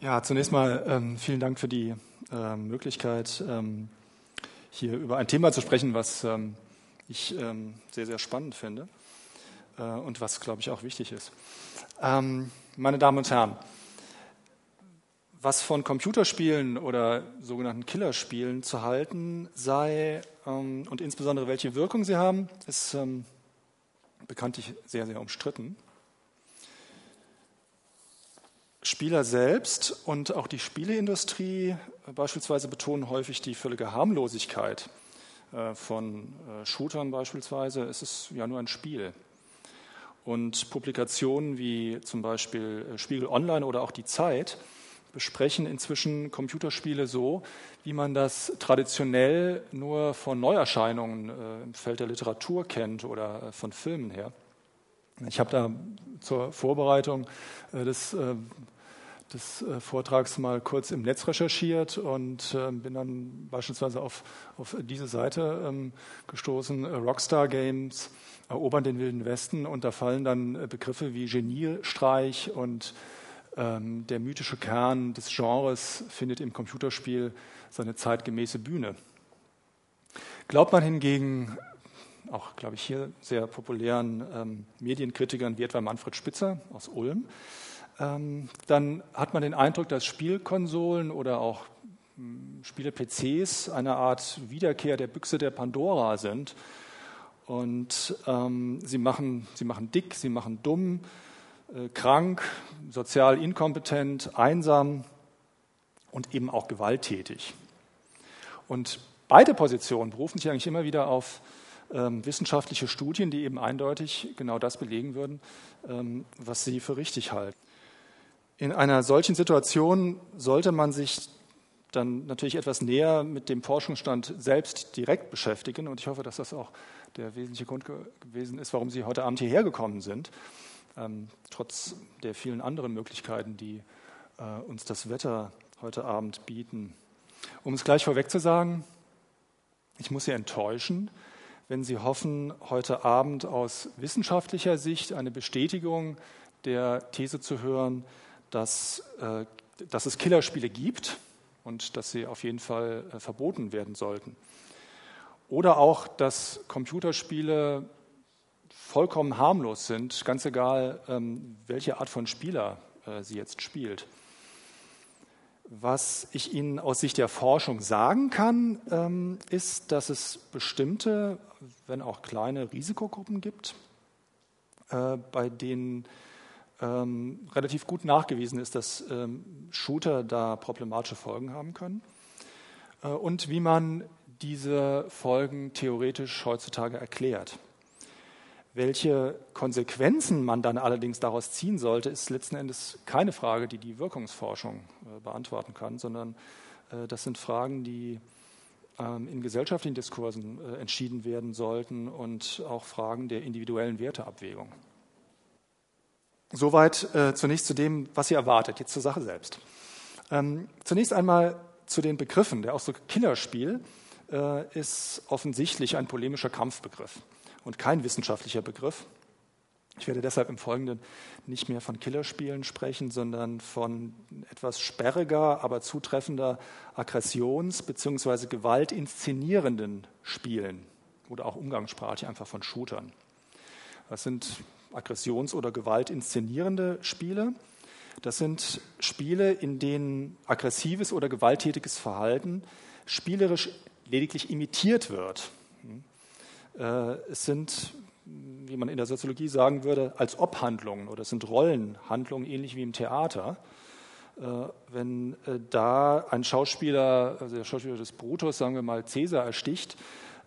Ja, zunächst mal ähm, vielen Dank für die äh, Möglichkeit, ähm, hier über ein Thema zu sprechen, was ähm, ich ähm, sehr, sehr spannend finde äh, und was, glaube ich, auch wichtig ist. Ähm, meine Damen und Herren, was von Computerspielen oder sogenannten Killerspielen zu halten sei ähm, und insbesondere welche Wirkung sie haben, ist bekanntlich sehr, sehr umstritten. Spieler selbst und auch die Spieleindustrie beispielsweise betonen häufig die völlige Harmlosigkeit äh, von äh, Shootern beispielsweise. Es ist ja nur ein Spiel. Und Publikationen wie zum Beispiel äh, Spiegel Online oder auch die Zeit besprechen inzwischen Computerspiele so, wie man das traditionell nur von Neuerscheinungen im Feld der Literatur kennt oder von Filmen her. Ich habe da zur Vorbereitung des des äh, Vortrags mal kurz im Netz recherchiert und äh, bin dann beispielsweise auf, auf diese Seite ähm, gestoßen, äh, Rockstar Games erobern den Wilden Westen und da fallen dann Begriffe wie Geniestreich und ähm, der mythische Kern des Genres findet im Computerspiel seine zeitgemäße Bühne. Glaubt man hingegen auch, glaube ich, hier sehr populären ähm, Medienkritikern wie etwa Manfred Spitzer aus Ulm, ähm, dann hat man den Eindruck, dass Spielkonsolen oder auch hm, Spiele-PCs eine Art Wiederkehr der Büchse der Pandora sind. Und ähm, sie, machen, sie machen dick, sie machen dumm, äh, krank, sozial inkompetent, einsam und eben auch gewalttätig. Und beide Positionen berufen sich eigentlich immer wieder auf ähm, wissenschaftliche Studien, die eben eindeutig genau das belegen würden, ähm, was sie für richtig halten. In einer solchen Situation sollte man sich dann natürlich etwas näher mit dem Forschungsstand selbst direkt beschäftigen. Und ich hoffe, dass das auch der wesentliche Grund gewesen ist, warum Sie heute Abend hierher gekommen sind, ähm, trotz der vielen anderen Möglichkeiten, die äh, uns das Wetter heute Abend bieten. Um es gleich vorweg zu sagen, ich muss Sie enttäuschen, wenn Sie hoffen, heute Abend aus wissenschaftlicher Sicht eine Bestätigung der These zu hören, dass, äh, dass es Killerspiele gibt und dass sie auf jeden Fall äh, verboten werden sollten. Oder auch, dass Computerspiele vollkommen harmlos sind, ganz egal, ähm, welche Art von Spieler äh, sie jetzt spielt. Was ich Ihnen aus Sicht der Forschung sagen kann, ähm, ist, dass es bestimmte, wenn auch kleine Risikogruppen gibt, bei denen ähm, relativ gut nachgewiesen ist, dass ähm, Shooter da problematische Folgen haben können äh, und wie man diese Folgen theoretisch heutzutage erklärt. Welche Konsequenzen man dann allerdings daraus ziehen sollte, ist letzten Endes keine Frage, die die Wirkungsforschung äh, beantworten kann, sondern äh, das sind Fragen, die ähm, in gesellschaftlichen Diskursen äh, entschieden werden sollten und auch Fragen der individuellen Werteabwägung. Soweit äh, zunächst zu dem, was ihr erwartet. Jetzt zur Sache selbst. Ähm, zunächst einmal zu den Begriffen. Der Ausdruck Killerspiel äh, ist offensichtlich ein polemischer Kampfbegriff und kein wissenschaftlicher Begriff. Ich werde deshalb im Folgenden nicht mehr von Killerspielen sprechen, sondern von etwas sperriger, aber zutreffender Aggressions- bzw. gewaltinszenierenden Spielen oder auch umgangssprachlich einfach von Shootern. Das sind Aggressions- oder gewaltinszenierende Spiele. Das sind Spiele, in denen aggressives oder gewalttätiges Verhalten spielerisch lediglich imitiert wird. Äh, es sind, wie man in der Soziologie sagen würde, als Obhandlungen oder es sind Rollenhandlungen, ähnlich wie im Theater. Äh, wenn äh, da ein Schauspieler, also der Schauspieler des Brutus, sagen wir mal, Cäsar ersticht,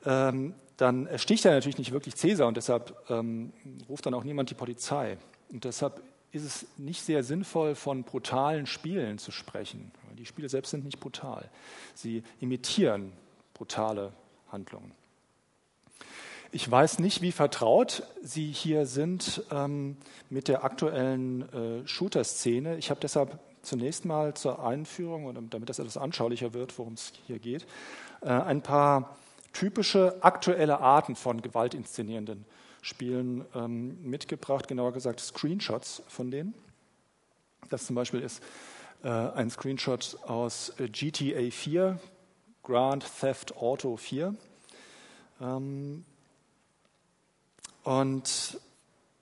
ähm, dann ersticht er natürlich nicht wirklich Cäsar und deshalb ähm, ruft dann auch niemand die Polizei. Und deshalb ist es nicht sehr sinnvoll, von brutalen Spielen zu sprechen. Die Spiele selbst sind nicht brutal. Sie imitieren brutale Handlungen. Ich weiß nicht, wie vertraut Sie hier sind ähm, mit der aktuellen äh, Shooter-Szene. Ich habe deshalb zunächst mal zur Einführung und damit das etwas anschaulicher wird, worum es hier geht, äh, ein paar typische aktuelle Arten von gewaltinszenierenden Spielen ähm, mitgebracht, genauer gesagt Screenshots von denen. Das zum Beispiel ist äh, ein Screenshot aus GTA 4, Grand Theft Auto 4. Ähm, und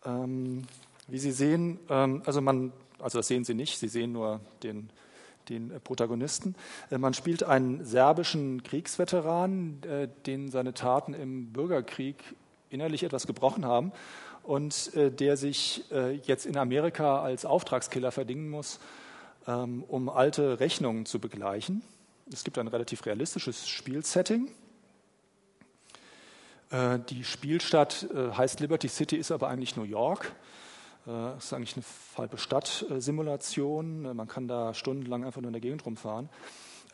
ähm, wie Sie sehen, ähm, also man, also das sehen Sie nicht, Sie sehen nur den, den Protagonisten. Äh, man spielt einen serbischen Kriegsveteran, äh, den seine Taten im Bürgerkrieg innerlich etwas gebrochen haben und äh, der sich äh, jetzt in Amerika als Auftragskiller verdingen muss, ähm, um alte Rechnungen zu begleichen. Es gibt ein relativ realistisches Spielsetting. Äh, die Spielstadt äh, heißt Liberty City, ist aber eigentlich New York. Das äh, ist eigentlich eine halbe Stadt-Simulation. Man kann da stundenlang einfach nur in der Gegend rumfahren.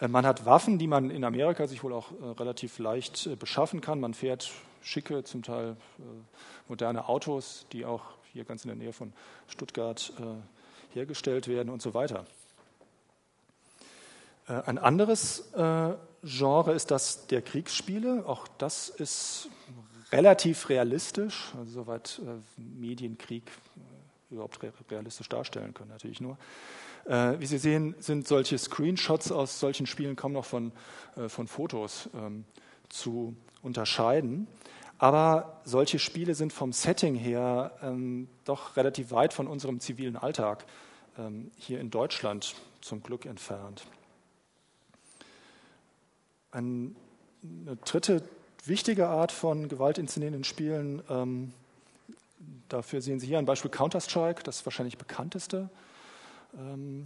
Man hat Waffen, die man in Amerika sich wohl auch relativ leicht beschaffen kann. Man fährt schicke, zum Teil moderne Autos, die auch hier ganz in der Nähe von Stuttgart hergestellt werden und so weiter. Ein anderes Genre ist das der Kriegsspiele. Auch das ist relativ realistisch, also soweit äh, Medienkrieg äh, überhaupt realistisch darstellen können, natürlich nur. Äh, wie Sie sehen, sind solche Screenshots aus solchen Spielen kaum noch von, von Fotos ähm, zu unterscheiden. Aber solche Spiele sind vom Setting her ähm, doch relativ weit von unserem zivilen Alltag ähm, hier in Deutschland zum Glück entfernt. Ein, eine dritte wichtige Art von gewaltinszenierenden Spielen, ähm, dafür sehen Sie hier ein Beispiel Counter-Strike, das wahrscheinlich bekannteste ähm,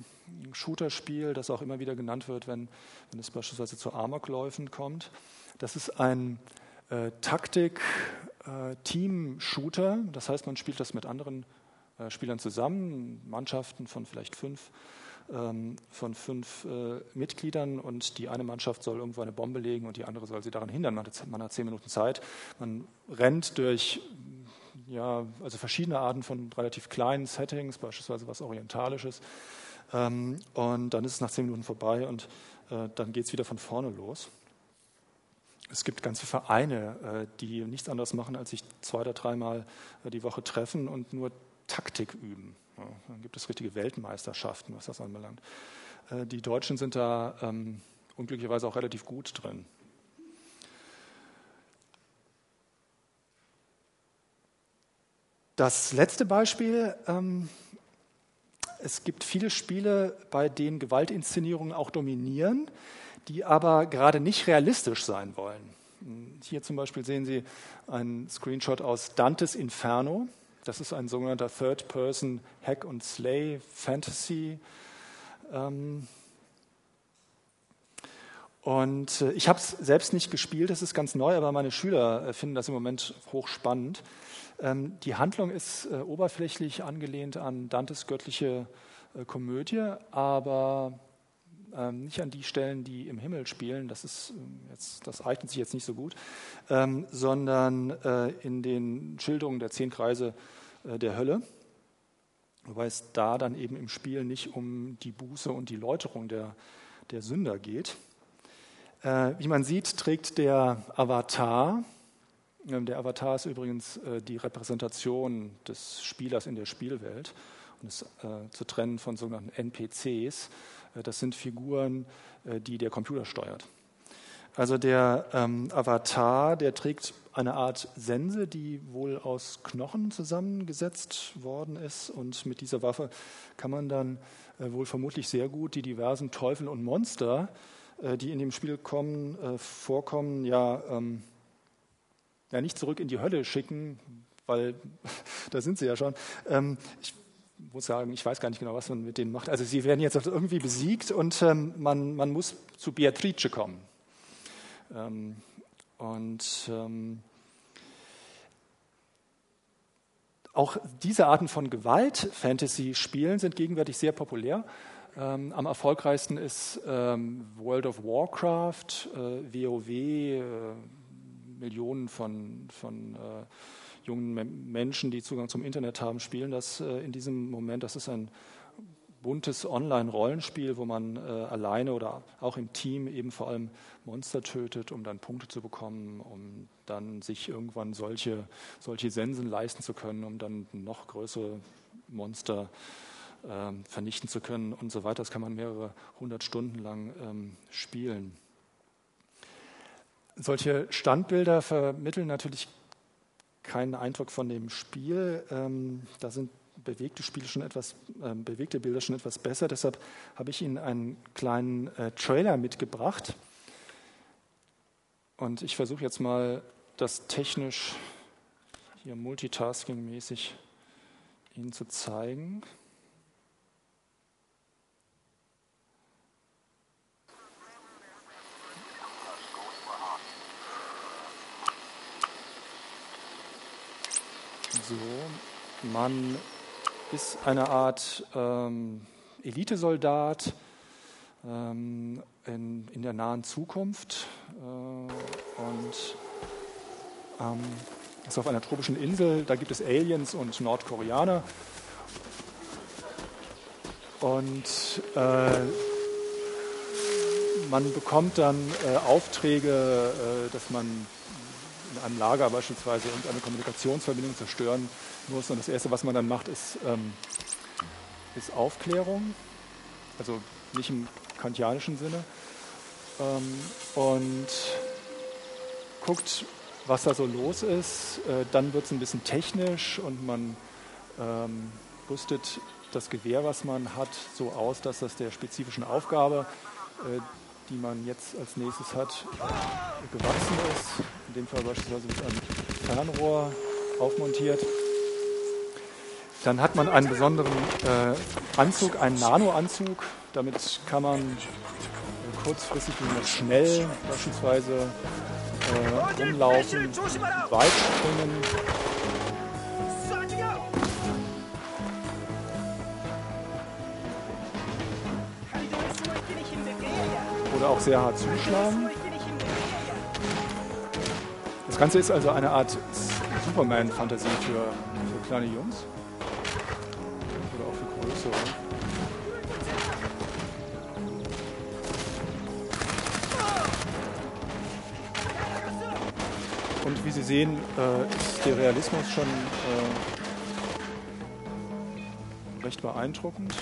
Shooter-Spiel, das auch immer wieder genannt wird, wenn, wenn es beispielsweise zu Amokläufen kommt. Das ist ein äh, Taktik-Team-Shooter, äh, das heißt, man spielt das mit anderen äh, Spielern zusammen, Mannschaften von vielleicht fünf ähm, von fünf äh, Mitgliedern und die eine Mannschaft soll irgendwo eine Bombe legen und die andere soll sie daran hindern. Man hat, man hat zehn Minuten Zeit. Man rennt durch ja, also verschiedene Arten von relativ kleinen Settings, beispielsweise was Orientalisches. Ähm, und dann ist es nach zehn Minuten vorbei und äh, dann geht es wieder von vorne los. Es gibt ganze Vereine, äh, die nichts anderes machen, als sich zwei oder dreimal äh, die Woche treffen und nur Taktik üben. Ja, dann gibt es richtige Weltmeisterschaften, was das anbelangt. Äh, die Deutschen sind da ähm, unglücklicherweise auch relativ gut drin. Das letzte Beispiel, ähm, es gibt viele Spiele, bei denen Gewaltinszenierungen auch dominieren, die aber gerade nicht realistisch sein wollen. Hier zum Beispiel sehen Sie einen Screenshot aus Dantes Inferno. Das ist ein sogenannter Third-Person Hack and Slay Fantasy. Ähm und äh, ich habe es selbst nicht gespielt, das ist ganz neu, aber meine Schüler äh, finden das im Moment hochspannend. Ähm, die Handlung ist äh, oberflächlich angelehnt an Dantes göttliche Komödie, aber ähm, nicht an die Stellen, die im Himmel spielen, das, ist ähm, jetzt, das eignet sich jetzt nicht so gut, sondern in den Schilderungen der zehn Kreise der Hölle, wobei es da dann eben im Spiel nicht um die Buße und die Läuterung der, der Sünder geht. Äh, wie man sieht, trägt der Avatar, ähm, der Avatar ist übrigens äh, die Repräsentation des Spielers in der Spielwelt und ist äh, zu trennen von sogenannten NPCs, das sind Figuren, die der Computer steuert. Also der ähm, Avatar, der trägt eine Art Sense, die wohl aus Knochen zusammengesetzt worden ist. Und mit dieser Waffe kann man dann äh, wohl vermutlich sehr gut die diversen Teufel und Monster, die in dem Spiel kommen, äh, vorkommen, ja, ähm, ja nicht zurück in die Hölle schicken, weil da sind sie ja schon. Ähm, ich muss sagen, ich weiß gar nicht genau, was man mit denen macht. Also sie werden jetzt irgendwie besiegt und ähm, man, man muss zu Beatrice kommen. Ähm, und ähm, auch diese Arten von Gewalt-Fantasy-Spielen sind gegenwärtig sehr populär. Ähm, am erfolgreichsten ist ähm, World of Warcraft, äh, WoW, äh, Millionen von, von äh, jungen Menschen, die Zugang zum Internet haben, spielen das äh, in diesem Moment. Das ist ein buntes Online-Rollenspiel, wo man äh, alleine oder auch im Team eben vor allem Monster tötet, um dann Punkte zu bekommen, um dann sich irgendwann solche, solche Sensen leisten zu können, um dann noch größere Monster ähm, vernichten zu können und so weiter. Das kann man mehrere hundert Stunden lang ähm, spielen. Solche Standbilder vermitteln natürlich keinen Eindruck von dem Spiel. Ähm, da sind bewegte Spiele schon etwas, äh, bewegte Bilder schon etwas besser. Deshalb habe ich Ihnen einen kleinen äh, Trailer mitgebracht. Und ich versuche jetzt mal, das technisch hier multitasking-mäßig Ihnen zu zeigen. So, man ist eine Art ähm, Elitesoldat ähm, in, in, der nahen Zukunft äh, und ähm, ist auf einer tropischen Insel. Da gibt es Aliens und Nordkoreaner. Und äh, man bekommt dann äh, Aufträge, äh, dass man in einem Lager beispielsweise irgendeine Kommunikationsverbindung zerstören muss. Und das Erste, was man dann macht, ist, ähm, ist Aufklärung. Also nicht im kantianischen Sinne. Ähm, und guckt, was da so los ist. Äh, dann wird es ein bisschen technisch und man ähm, rüstet das Gewehr, was man hat, so aus, dass das der spezifischen Aufgabe, äh, die man jetzt als nächstes hat, gewachsen ist. In dem Fall beispielsweise mit einem Fernrohr aufmontiert. Dann hat man einen besonderen äh, Anzug, einen Nanoanzug. Damit kann man kurzfristig und schnell beispielsweise äh, rumlaufen, weit springen. Oder auch sehr hart zuschlagen. Das Ganze ist also eine Art Superman-Fantasie für, für kleine Jungs. Oder auch für größere. Und wie Sie sehen, äh, ist der Realismus schon äh, recht beeindruckend.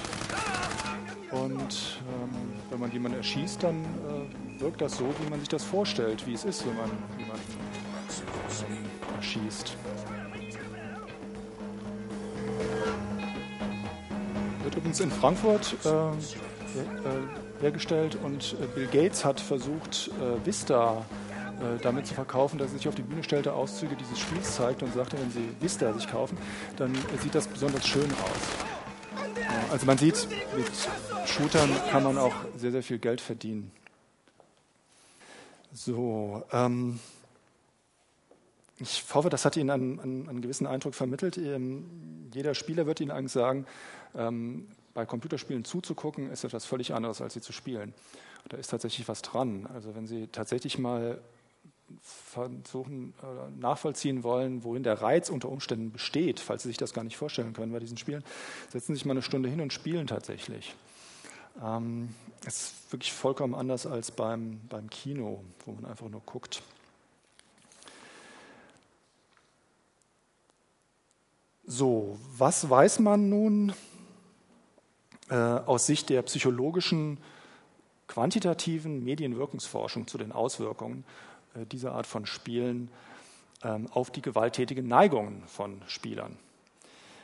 Und ähm, wenn man jemanden erschießt, dann äh, wirkt das so, wie man sich das vorstellt, wie es ist, wenn man jemanden ähm, erschießt. Wird übrigens in Frankfurt äh, her äh, hergestellt und äh, Bill Gates hat versucht, äh, Vista äh, damit zu verkaufen, dass er sich auf die Bühne stellte, Auszüge dieses Spiels zeigt und sagte, wenn Sie Vista sich kaufen, dann sieht das besonders schön aus. Also man sieht, mit Shootern kann man auch sehr, sehr viel Geld verdienen. So, ähm, ich hoffe, das hat Ihnen einen, einen, einen gewissen Eindruck vermittelt. Ähm, jeder Spieler wird Ihnen eigentlich sagen, ähm, bei Computerspielen zuzugucken ist etwas völlig anderes, als sie zu spielen. Da ist tatsächlich was dran. Also wenn Sie tatsächlich mal versuchen, nachvollziehen wollen, worin der Reiz unter Umständen besteht, falls Sie sich das gar nicht vorstellen können bei diesen Spielen, setzen Sie sich mal eine Stunde hin und spielen tatsächlich. Ähm, es ist wirklich vollkommen anders als beim, beim Kino, wo man einfach nur guckt. So, was weiß man nun äh, aus Sicht der psychologischen, quantitativen Medienwirkungsforschung zu den Auswirkungen äh, dieser Art von Spielen ähm, auf die gewalttätigen Neigungen von Spielern.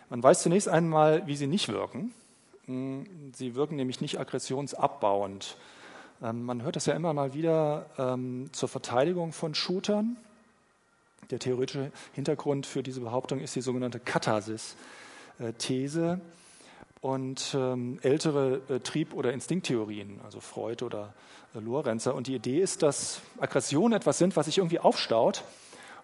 Man weiß zunächst einmal, wie sie nicht wirken. Sie wirken nämlich nicht aggressionsabbauend. Ähm, man hört das ja immer mal wieder ähm, zur Verteidigung von Shootern. Der theoretische Hintergrund für diese Behauptung ist die sogenannte Katharsis-These und ältere äh, Trieb- oder Instinkttheorien, also Freud oder Lorenzer. Und die Idee ist, dass Aggressionen etwas sind, was sich irgendwie aufstaut.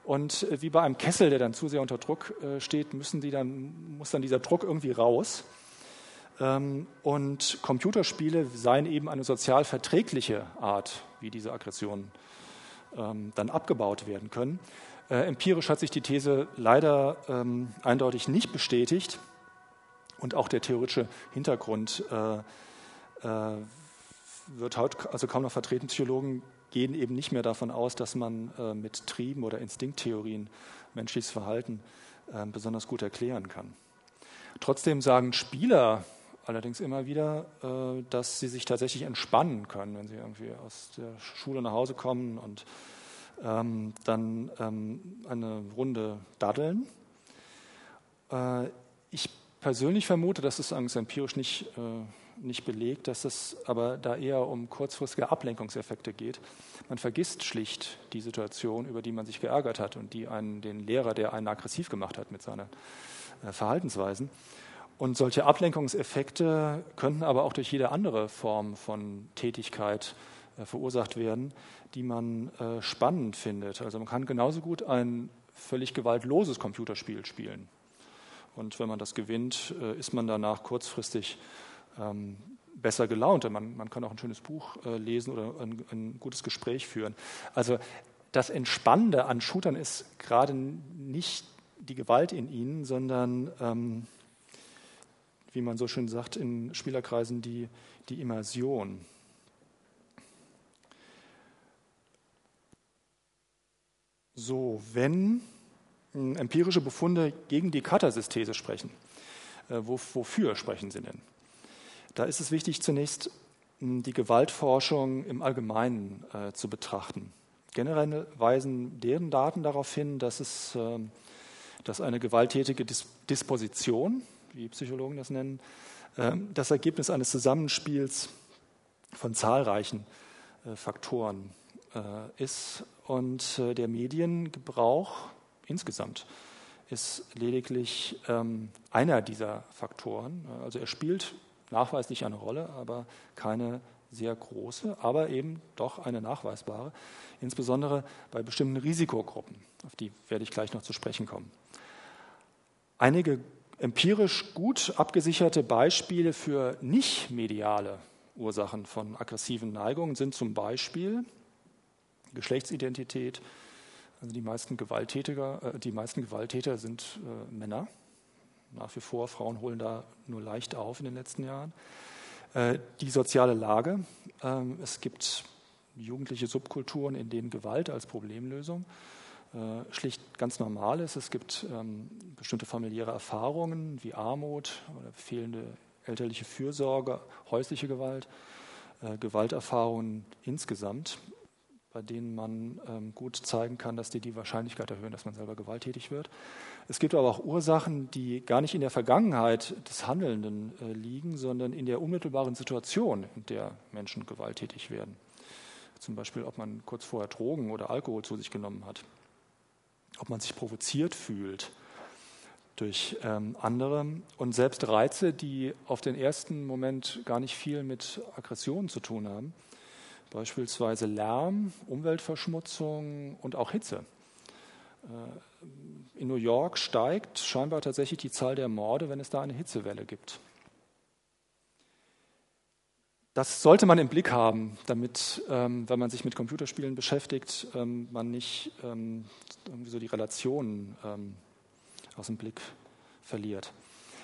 Und äh, wie bei einem Kessel, der dann zu sehr unter Druck äh, steht, müssen die dann, muss dann dieser Druck irgendwie raus. Ähm, und Computerspiele seien eben eine sozial verträgliche Art, wie diese Aggressionen ähm, dann abgebaut werden können. Äh, empirisch hat sich die These leider ähm, eindeutig nicht bestätigt. Und auch der theoretische Hintergrund wird heute also kaum noch vertreten. Psychologen gehen eben nicht mehr davon aus, dass man äh, mit Trieben oder Instinkttheorien menschliches Verhalten äh, besonders gut erklären kann. Trotzdem sagen Spieler allerdings immer wieder, äh, dass sie sich tatsächlich entspannen können, wenn sie irgendwie aus der Schule nach Hause kommen und ähm, dann ähm, eine Runde daddeln. Äh, ich persönlich vermute, dass es eigentlich empirisch nicht, äh, nicht belegt, dass es aber da eher um kurzfristige Ablenkungseffekte geht. Man vergisst schlicht die Situation, über die man sich geärgert hat und die einen, den Lehrer, der einen aggressiv gemacht hat mit seinen äh, Verhaltensweisen. Und solche Ablenkungseffekte könnten aber auch durch jede andere Form von Tätigkeit äh, verursacht werden, die man äh, spannend findet. Also man kann genauso gut ein völlig gewaltloses Computerspiel spielen. Und wenn man das gewinnt, äh, ist man danach kurzfristig ähm, besser gelaunt. Man, man kann auch ein schönes Buch äh, lesen oder ein, ein, gutes Gespräch führen. Also das Entspannende an Shootern ist gerade nicht die Gewalt in ihnen, sondern, ähm, wie man so schön sagt in Spielerkreisen, die, die Immersion. So, wenn hm, empirische Befunde gegen die Katasysthese sprechen, äh, wofür sprechen sie denn? Da ist es wichtig, zunächst hm, die Gewaltforschung im Allgemeinen äh, zu betrachten. Generell weisen deren Daten darauf hin, dass, es, äh, dass eine gewalttätige Dis Disposition, wie Psychologen das nennen, äh, das Ergebnis eines Zusammenspiels von zahlreichen äh, Faktoren äh, ist und äh, der Mediengebrauch insgesamt ist lediglich ähm, einer dieser Faktoren. Also er spielt nachweislich eine Rolle, aber keine sehr große, aber eben doch eine nachweisbare, insbesondere bei bestimmten Risikogruppen. Auf die werde ich gleich noch zu sprechen kommen. Einige empirisch gut abgesicherte Beispiele für nicht mediale Ursachen von aggressiven Neigungen sind zum Beispiel Geschlechtsidentität. Also die meisten Gewalttäter, äh, die meisten Gewalttäter sind äh, Männer. Nach wie vor, Frauen holen da nur leicht auf in den letzten Jahren. Äh, die soziale Lage. Ähm, es gibt jugendliche Subkulturen, in denen Gewalt als Problemlösung schlicht ganz normal ist. Es gibt ähm, bestimmte familiäre Erfahrungen wie Armut oder fehlende elterliche Fürsorge, häusliche Gewalt, äh, Gewalterfahrungen insgesamt bei denen man ähm, gut zeigen kann, dass die die Wahrscheinlichkeit erhöhen, dass man selber gewalttätig wird. Es gibt aber auch Ursachen, die gar nicht in der Vergangenheit des Handelnden äh, liegen, sondern in der unmittelbaren Situation, in der Menschen gewalttätig werden. Zum Beispiel, ob man kurz vorher Drogen oder Alkohol zu sich genommen hat, ob man sich provoziert fühlt durch ähm, andere und selbst Reize, die auf den ersten Moment gar nicht viel mit Aggressionen zu tun haben beispielsweise Lärm, Umweltverschmutzung und auch Hitze. Äh, in New York steigt scheinbar tatsächlich die Zahl der Morde, wenn es da eine Hitzewelle gibt. Das sollte man im Blick haben, damit, ähm, wenn man sich mit Computerspielen beschäftigt, ähm, man nicht ähm, irgendwie so die Relationen aus dem Blick verliert.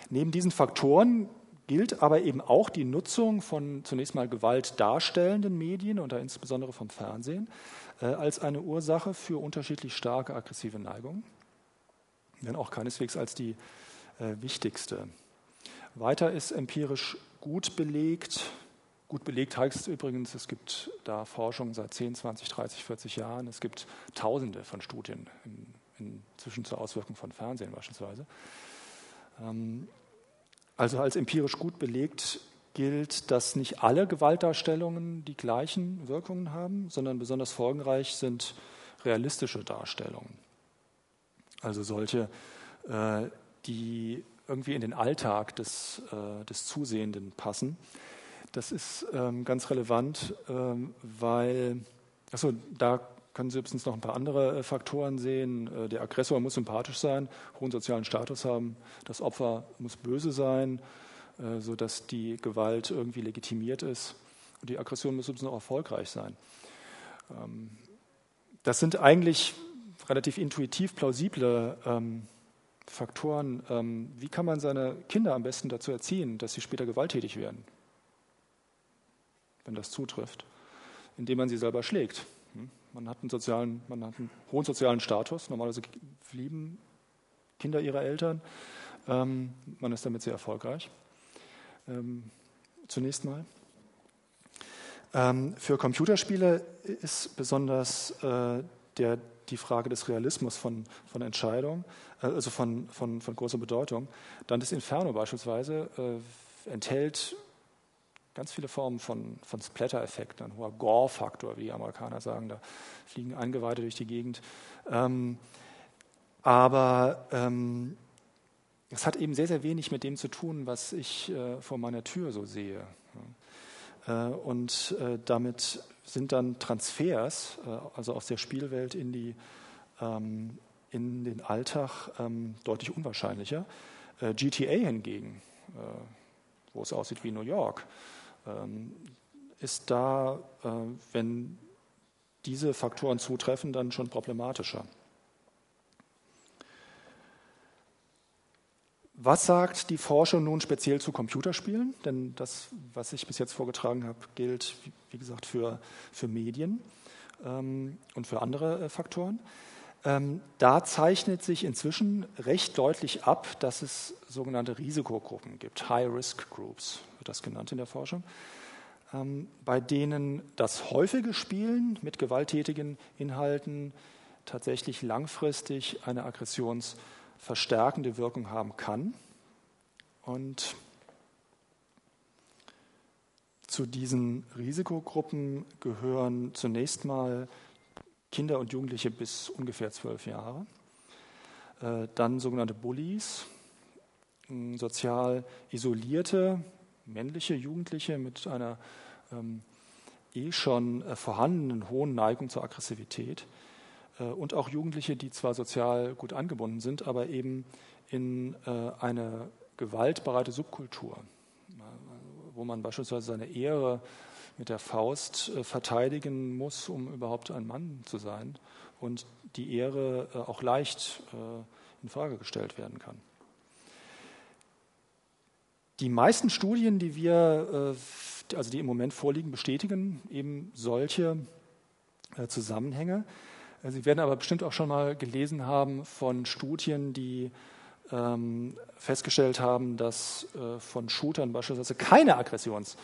Neben diesen Faktoren gilt aber eben auch die Nutzung von zunächst mal gewaltdarstellenden Medien und da insbesondere vom Fernsehen äh, als eine Ursache für unterschiedlich starke aggressive Neigungen, wenn auch keineswegs als die äh, wichtigste. Weiter ist empirisch gut belegt, gut belegt heißt übrigens, es gibt da Forschung seit 10, 20, 30, 40 Jahren, es gibt Tausende von Studien in, inzwischen zur Auswirkung von Fernsehen beispielsweise. Ähm, also als empirisch gut belegt gilt, dass nicht alle Gewaltdarstellungen die gleichen Wirkungen haben, sondern besonders folgenreich sind realistische Darstellungen. Also solche, äh, die irgendwie in den Alltag des, äh, des Zusehenden passen. Das ist ähm, ganz relevant, ähm, weil, achso, da können Sie übrigens noch ein paar andere äh, Faktoren sehen. Äh, der Aggressor muss sympathisch sein, hohen sozialen Status haben. Das Opfer muss böse sein, äh, sodass die Gewalt irgendwie legitimiert ist. Und die Aggression muss übrigens auch erfolgreich sein. Ähm, das sind eigentlich relativ intuitiv plausible ähm, Faktoren. Ähm, wie kann man seine Kinder am besten dazu erziehen, dass sie später gewalttätig werden, wenn das zutrifft? Indem man sie selber schlägt. Hm? Man hat einen, sozialen, man hat einen hohen sozialen Status. Normalerweise lieben Kinder ihre Eltern. Ähm, man ist damit sehr erfolgreich. ähm, zunächst mal. Ähm, für Computerspiele ist besonders äh, der, die Frage des Realismus von, von Entscheidung, äh, also von, von, von großer Bedeutung. Dann das Inferno beispielsweise äh, enthält ganz viele Formen von, von Splatter-Effekten, ein hoher Gore-Faktor, wie die Amerikaner sagen, da fliegen Eingeweide durch die Gegend. Ähm, aber ähm, es hat eben sehr, sehr wenig mit dem zu tun, was ich äh, vor meiner Tür so sehe. Äh, und äh, damit sind dann Transfers, äh, also aus der Spielwelt in, die, ähm, in den Alltag, ähm, deutlich unwahrscheinlicher. Äh, GTA hingegen, äh, wo es aussieht wie New York, ist da, äh, wenn diese Faktoren zutreffen, dann schon problematischer. Was sagt die Forschung nun speziell zu Computerspielen? Denn das, was ich bis jetzt vorgetragen habe, gilt, wie gesagt, für, für Medien ähm, und für andere äh, Faktoren. Ähm, da zeichnet sich inzwischen recht deutlich ab, dass es sogenannte Risikogruppen gibt, High-Risk-Groups wird das genannt in der Forschung, ähm, bei denen das häufige Spielen mit gewalttätigen Inhalten tatsächlich langfristig eine aggressionsverstärkende Wirkung haben kann. Und zu diesen Risikogruppen gehören zunächst mal Kinder und Jugendliche bis ungefähr zwölf Jahre. Äh, dann sogenannte Bullies, sozial isolierte männliche Jugendliche mit einer ähm, eh schon äh, vorhandenen hohen Neigung zur Aggressivität äh, und auch Jugendliche, die zwar sozial gut angebunden sind, aber eben in äh, eine gewaltbereite Subkultur, wo man beispielsweise seine Ehre mit der Faust äh, verteidigen muss, um überhaupt ein Mann zu sein und die Ehre äh, auch leicht in Frage gestellt werden kann. Die meisten Studien, die wir, also die im Moment vorliegen, bestätigen eben solche Zusammenhänge. Sie werden aber bestimmt auch schon mal gelesen haben von Studien, die ähm, festgestellt haben, dass von Shootern beispielsweise keine Aggressions-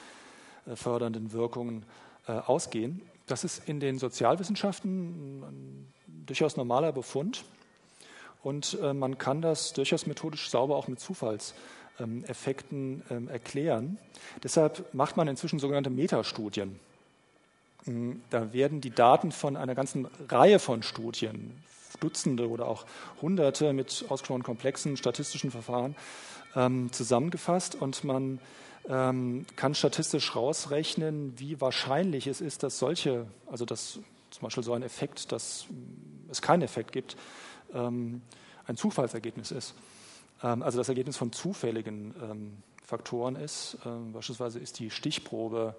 äh, fördernden Wirkungen äh, ausgehen. Das ist in den Sozialwissenschaften ein durchaus normaler Befund und äh, man kann das durchaus methodisch sauber auch mit Zufallseffekten ähm, erklären. Deshalb macht man inzwischen sogenannte Metastudien. Hm, da werden die Daten von einer ganzen Reihe von Studien, Dutzende oder auch Hunderte mit ausgesprochen komplexen statistischen Verfahren ähm, zusammengefasst und man ähm, kann statistisch rausrechnen, wie wahrscheinlich es ist, dass solche, also dass zum Beispiel so ein Effekt, dass es keinen Effekt gibt, ähm, ein Zufallsergebnis ist. Ähm, also das Ergebnis von zufälligen ähm, Faktoren ist. Ähm, beispielsweise ist die Stichprobe,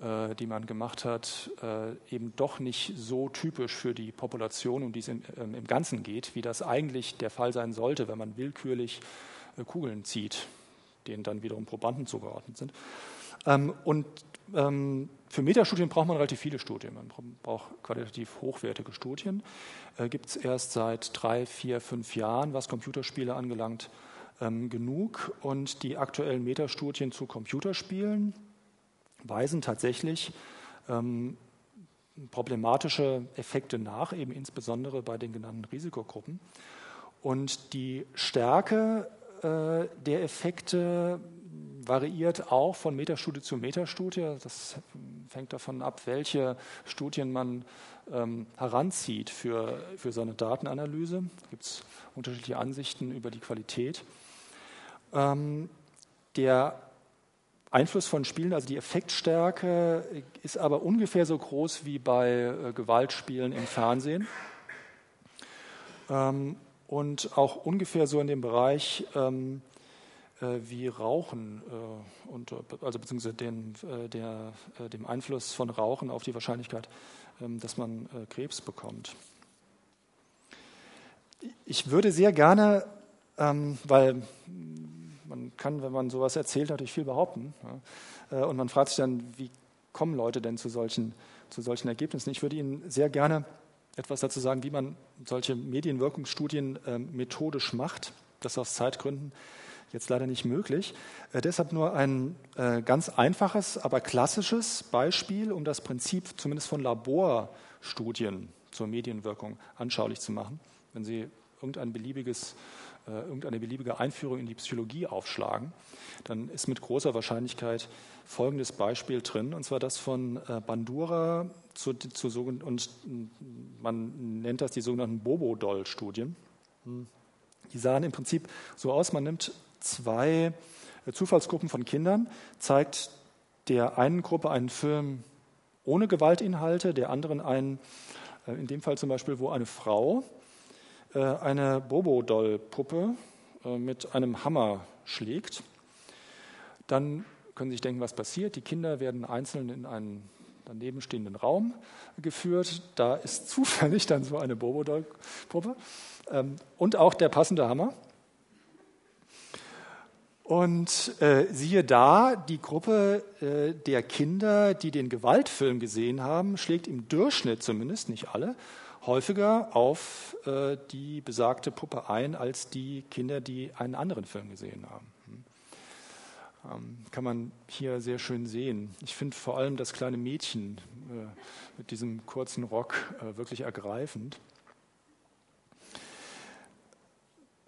äh, die man gemacht hat, äh, eben doch nicht so typisch für die Population, um die es im, ähm, im Ganzen geht, wie das eigentlich der Fall sein sollte, wenn man willkürlich äh, Kugeln zieht denen dann wiederum Probanden zugeordnet sind. Ähm, und für Metastudien braucht man relativ viele Studien. Man braucht qualitativ hochwertige Studien. Äh, Gibt es erst seit drei, vier, fünf Jahren, was Computerspiele angelangt, ähm, genug. Und die aktuellen Metastudien zu Computerspielen weisen tatsächlich ähm, problematische Effekte nach, eben insbesondere bei den genannten Risikogruppen. Und die Stärke äh, der Effekte variiert auch von Metastudie zu Metastudie. Das fängt davon ab, welche Studien man ähm, heranzieht für, für seine Datenanalyse. Da gibt es unterschiedliche Ansichten über die Qualität. Ähm, der Einfluss von Spielen, also die Effektstärke, ist aber ungefähr so groß wie bei äh, Gewaltspielen im Fernsehen. Ähm, und auch ungefähr so in dem Bereich ähm, äh, wie Rauchen äh, und also beziehungsweise den, äh, der, äh, dem Einfluss von Rauchen auf die Wahrscheinlichkeit, ähm, dass man äh, Krebs bekommt. Ich würde sehr gerne, ähm, weil man kann, wenn man sowas erzählt, natürlich viel behaupten. Äh, und man fragt sich dann, wie kommen Leute denn zu solchen, zu solchen Ergebnissen? Ich würde Ihnen sehr gerne etwas dazu sagen, wie man solche Medienwirkungsstudien äh, methodisch macht. Das aus Zeitgründen jetzt leider nicht möglich. Äh, deshalb nur ein äh, ganz einfaches, aber klassisches Beispiel, um das Prinzip zumindest von Laborstudien zur Medienwirkung anschaulich zu machen. Wenn Sie irgendein beliebiges, äh, irgendeine beliebige Einführung in die Psychologie aufschlagen, dann ist mit großer Wahrscheinlichkeit folgendes Beispiel drin, und zwar das von äh, Bandura zu, zu und man nennt das die sogenannten Bobo-Doll-Studien. Hm. Die sahen im Prinzip so aus, man nimmt zwei äh, Zufallsgruppen von Kindern, zeigt der einen Gruppe einen Film ohne Gewaltinhalte, der anderen einen, äh, in dem Fall zum Beispiel, wo eine Frau äh, eine Bobo-Doll-Puppe mit einem Hammer schlägt. Dann können Sie sich denken, was passiert. Die Kinder werden einzeln in einen daneben stehenden Raum geführt. Da ist zufällig dann so eine Bobo-Doll-Puppe ähm, und auch der passende Hammer. Und äh, siehe da, die Gruppe äh, der Kinder, die den Gewaltfilm gesehen haben, schlägt im Durchschnitt zumindest, nicht alle, häufiger auf äh, die besagte Puppe ein als die Kinder, die einen anderen Film gesehen haben. Hm. Ähm, kann man hier sehr schön sehen. Ich finde vor allem das kleine Mädchen äh, mit diesem kurzen Rock äh, wirklich ergreifend.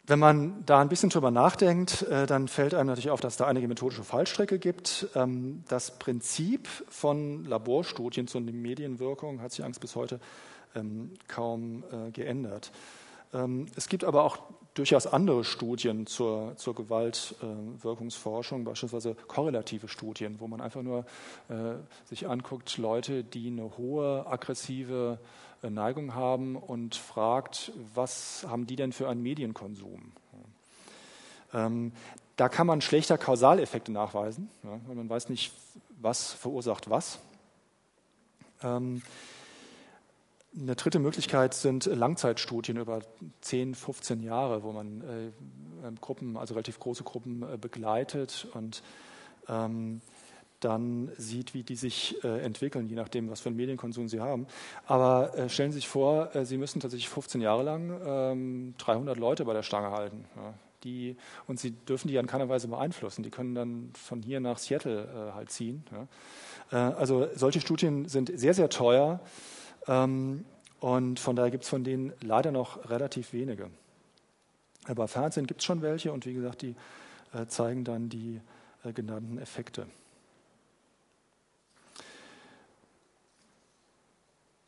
Wenn man da ein bisschen drüber nachdenkt, äh, dann fällt einem natürlich auf, dass da einige methodische Fallstricke gibt. Ähm, das Prinzip von Laborstudien zur Medienwirkung hat sich eigentlich bis heute ähm, kaum äh, geändert. Ähm, es gibt aber auch durchaus andere Studien zur, zur Gewaltwirkungsforschung, beispielsweise korrelative Studien, wo man einfach nur äh, sich anguckt, Leute, die eine hohe aggressive äh, Neigung haben und fragt, was haben die denn für einen Medienkonsum? Ähm, da kann man schlechter Kausaleffekte nachweisen, ja, weil man weiß nicht, was verursacht was. Ähm, eine dritte Möglichkeit sind Langzeitstudien über 10, 15 Jahre, wo man äh, ähm, Gruppen, also relativ große Gruppen äh, begleitet und ähm, dann sieht, wie die sich äh, entwickeln, je nachdem, was für einen Medienkonsum sie haben. Aber äh, stellen Sie sich vor, äh, Sie müssen tatsächlich 15 Jahre lang 300 ähm, Leute bei der Stange halten. Ja, die, und Sie dürfen die in keiner Weise beeinflussen. Die können dann von hier nach Seattle äh, halt ziehen. Ja. Also solche Studien sind sehr, sehr teuer. Ähm, und von daher gibt es von denen leider noch relativ wenige. Aber Fernsehen gibt es schon welche und wie gesagt, die äh, zeigen dann die genannten Effekte.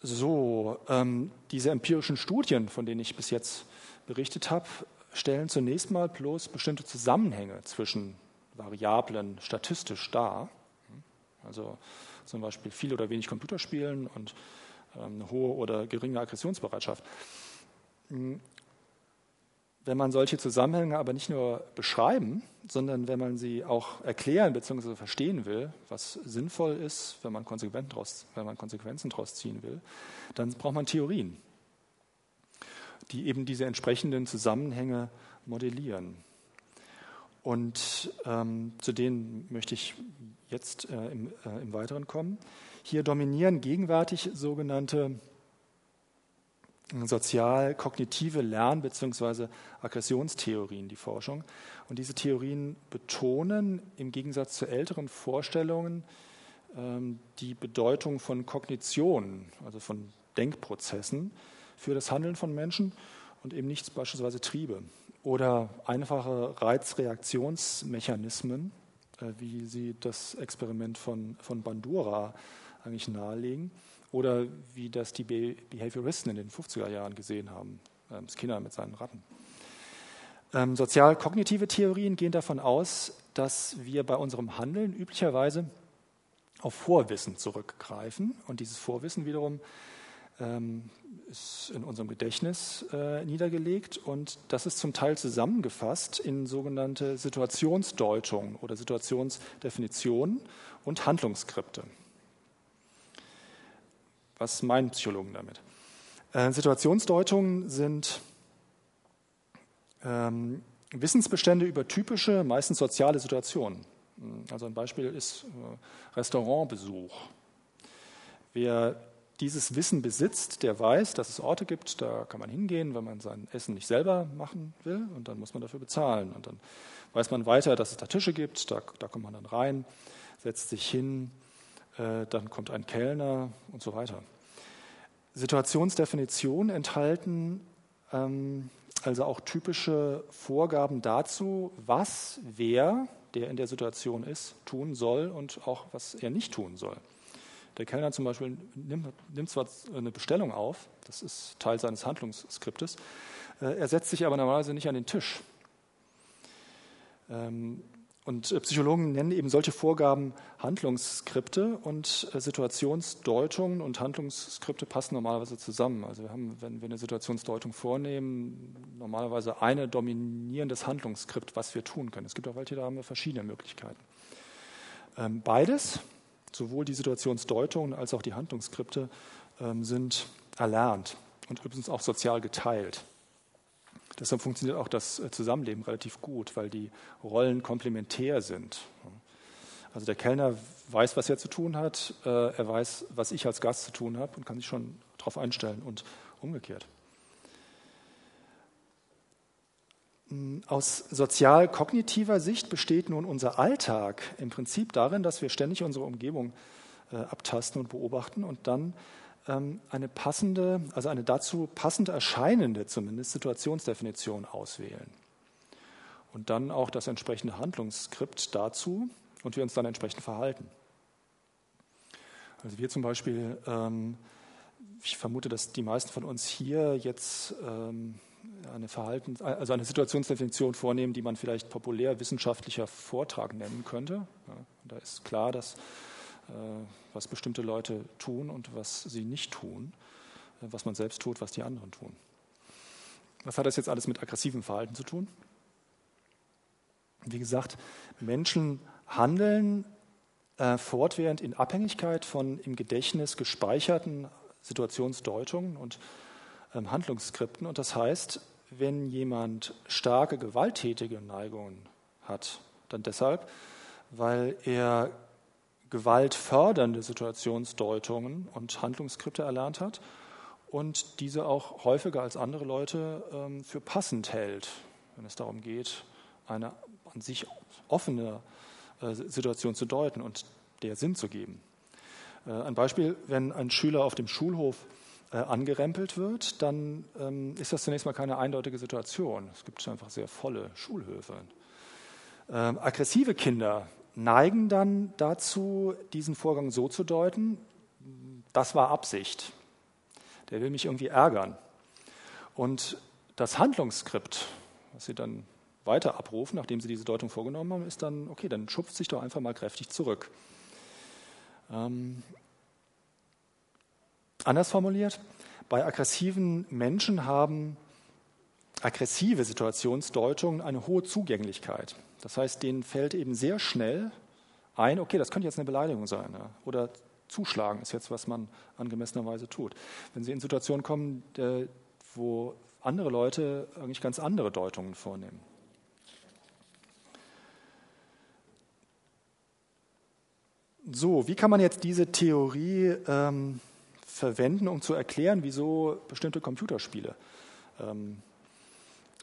So, ähm, diese empirischen Studien, von denen ich bis jetzt berichtet habe, stellen zunächst mal bloß bestimmte Zusammenhänge zwischen Variablen statistisch dar. Also zum Beispiel viel oder wenig Computerspielen und eine hohe oder geringe Aggressionsbereitschaft. Wenn man solche Zusammenhänge aber nicht nur beschreiben, sondern wenn man sie auch erklären bzw. verstehen will, was sinnvoll ist, wenn man, draus, wenn man Konsequenzen daraus ziehen will, dann braucht man Theorien, die eben diese entsprechenden Zusammenhänge modellieren. Und ähm, zu denen möchte ich jetzt äh, im, äh, im Weiteren kommen. Hier dominieren gegenwärtig sogenannte sozial-kognitive Lern- bzw. Aggressionstheorien, die Forschung. Und diese Theorien betonen im Gegensatz zu älteren Vorstellungen ähm, die Bedeutung von Kognition, also von Denkprozessen für das Handeln von Menschen und eben nicht beispielsweise Triebe oder einfache Reizreaktionsmechanismen, äh, wie sie das Experiment von, von Bandura eigentlich nahelegen oder wie das die Behavioristen in den 50er Jahren gesehen haben, ähm, Skinner mit seinen Ratten. Ähm, Sozial-kognitive Theorien gehen davon aus, dass wir bei unserem Handeln üblicherweise auf Vorwissen zurückgreifen und dieses Vorwissen wiederum ähm, ist in unserem Gedächtnis äh, niedergelegt und das ist zum Teil zusammengefasst in sogenannte Situationsdeutung oder Situationsdefinition und Handlungsskripte. Was meinen Psychologen damit? Äh, Situationsdeutungen sind ähm, Wissensbestände über typische, meistens soziale Situationen. Also ein Beispiel ist äh, Restaurantbesuch. Wer dieses Wissen besitzt, der weiß, dass es Orte gibt, da kann man hingehen, wenn man sein Essen nicht selber machen will und dann muss man dafür bezahlen. Und dann weiß man weiter, dass es da Tische gibt, da, da kommt man dann rein, setzt sich hin, dann kommt ein Kellner und so weiter. Situationsdefinitionen enthalten ähm, also auch typische Vorgaben dazu, was wer, der in der Situation ist, tun soll und auch was er nicht tun soll. Der Kellner zum Beispiel nimmt, nimmt zwar eine Bestellung auf, das ist Teil seines Handlungsskriptes, äh, er setzt sich aber normalerweise nicht an den Tisch. Ähm, und äh, Psychologen nennen eben solche Vorgaben Handlungsskripte und äh, Situationsdeutungen und Handlungsskripte passen normalerweise zusammen. Also wir haben, wenn wir eine Situationsdeutung vornehmen, normalerweise ein dominierendes Handlungsskript, was wir tun können. Es gibt auch welche, da haben wir verschiedene Möglichkeiten. Ähm, beides, sowohl die Situationsdeutungen als auch die Handlungsskripte, ähm, sind erlernt und übrigens auch sozial geteilt. Deshalb funktioniert auch das äh, Zusammenleben relativ gut, weil die Rollen komplementär sind. Also der Kellner weiß, was er zu tun hat, äh, er weiß, was ich als Gast zu tun habe und kann sich schon darauf einstellen und umgekehrt. Hm, aus sozial-kognitiver Sicht besteht nun unser Alltag im Prinzip darin, dass wir ständig unsere Umgebung äh, abtasten und beobachten und dann eine passende, also eine dazu passend erscheinende zumindest Situationsdefinition auswählen. Und dann auch das entsprechende Handlungsskript dazu und wir uns dann entsprechend verhalten. Also wir zum Beispiel, ähm, ich vermute, dass die meisten von uns hier jetzt ähm, eine Verhaltens-, also eine Situationsdefinition vornehmen, die man vielleicht populär wissenschaftlicher Vortrag nennen könnte. Ja, da ist klar, dass was bestimmte Leute tun und was sie nicht tun, äh, was man selbst tut, was die anderen tun. Was hat das jetzt alles mit aggressivem Verhalten zu tun? Wie gesagt, Menschen handeln äh, fortwährend in Abhängigkeit von im Gedächtnis gespeicherten Situationsdeutungen und ähm, Handlungsskripten. Und das heißt, wenn jemand starke gewalttätige Neigungen hat, dann deshalb, weil er gewaltfördernde Situationsdeutungen und Handlungsskripte erlernt hat und diese auch häufiger als andere Leute ähm, für passend hält, wenn es darum geht, eine an sich offene äh, Situation zu deuten und der Sinn zu geben. Äh, ein Beispiel, wenn ein Schüler auf dem Schulhof äh, angerempelt wird, dann ähm, ist das zunächst mal keine eindeutige Situation. Es gibt einfach sehr volle Schulhöfe. Ähm, aggressive Kinder neigen dann dazu, diesen Vorgang so zu deuten, das war Absicht. Der will mich irgendwie ärgern. Und das Handlungsskript, was Sie dann weiter abrufen, nachdem Sie diese Deutung vorgenommen haben, ist dann, okay, dann schupft sich doch einfach mal kräftig zurück. Ähm, anders formuliert, bei aggressiven Menschen haben aggressive Situationsdeutungen eine hohe Zugänglichkeit. Das heißt, denen fällt eben sehr schnell ein, okay, das könnte jetzt eine Beleidigung sein. Ja. Oder zuschlagen ist jetzt, was man angemessenerweise tut. Wenn Sie in Situationen kommen, wo andere Leute eigentlich ganz andere Deutungen vornehmen. So, wie kann man jetzt diese Theorie ähm, verwenden, um zu erklären, wieso bestimmte Computerspiele ähm,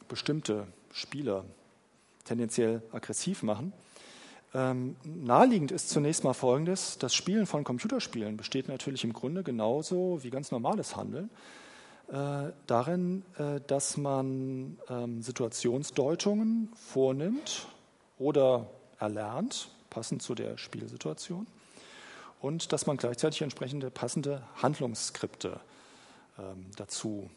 bestimmte Spieler tendenziell aggressiv machen. Ähm, naheliegend ist zunächst mal Folgendes. Das Spielen von Computerspielen besteht natürlich im Grunde genauso wie ganz normales Handeln äh, darin, äh, dass man ähm, Situationsdeutungen vornimmt oder erlernt, passend zu der Spielsituation, und dass man gleichzeitig entsprechende passende Handlungsskripte ähm, dazu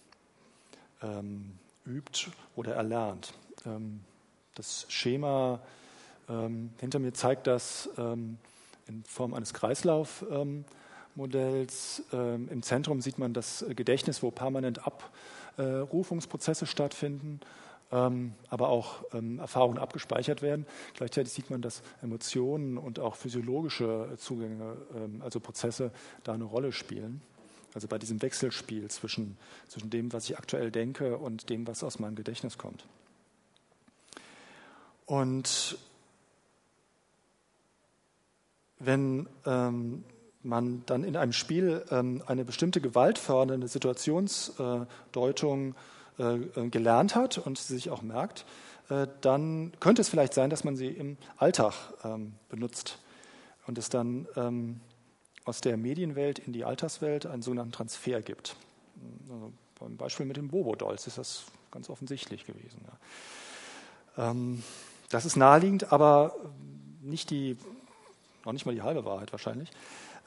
ähm, übt oder erlernt. Ähm, das Schema ähm, hinter mir zeigt das ähm, in Form eines Kreislaufmodells. Im Zentrum sieht man das Gedächtnis, wo permanent Abrufungsprozesse stattfinden, aber auch Erfahrungen abgespeichert werden. Gleichzeitig sieht man, dass Emotionen und auch physiologische Zugänge, also Prozesse, da eine Rolle spielen. Also bei diesem Wechselspiel zwischen, zwischen dem, was ich aktuell denke und dem, was aus meinem Gedächtnis kommt. Und wenn ähm, man dann in einem Spiel ähm, eine bestimmte gewaltfördernde Situationsdeutung äh, äh, gelernt hat und sie sich auch merkt, äh, dann könnte es vielleicht sein, dass man sie im Alltag ähm, benutzt und es dann ähm, aus der Medienwelt in die Alltagswelt einen sogenannten Transfer gibt. Also beim Beispiel mit den Bobo-Dolls ist das ganz offensichtlich gewesen. Ja. Das ist naheliegend, aber nicht die, noch nicht mal die halbe Wahrheit wahrscheinlich.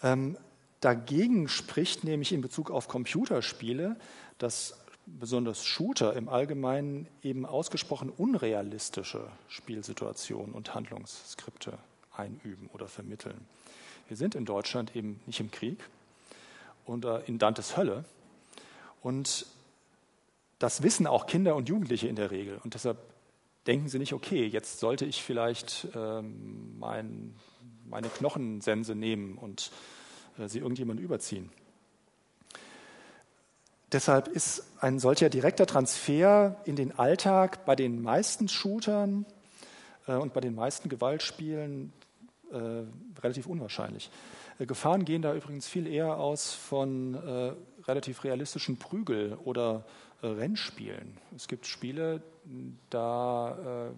Ähm, dagegen spricht nämlich in Bezug auf Computerspiele, dass besonders Shooter im Allgemeinen eben ausgesprochen unrealistische Spielsituationen und Handlungsskripte einüben oder vermitteln. Wir sind in Deutschland eben nicht im Krieg und in Dantes Hölle. Und das wissen auch Kinder und Jugendliche in der Regel. Und deshalb denken sie nicht, okay, jetzt sollte ich vielleicht ähm, mein, meine Knochensense nehmen und äh, sie irgendjemandem überziehen. Deshalb ist ein solcher direkter Transfer in den Alltag bei den meisten Shootern äh, und bei den meisten Gewaltspielen äh, relativ unwahrscheinlich. Äh, Gefahren gehen da übrigens viel eher aus von äh, relativ realistischen Prügel- oder äh, Rennspielen. Es gibt Spiele, da äh,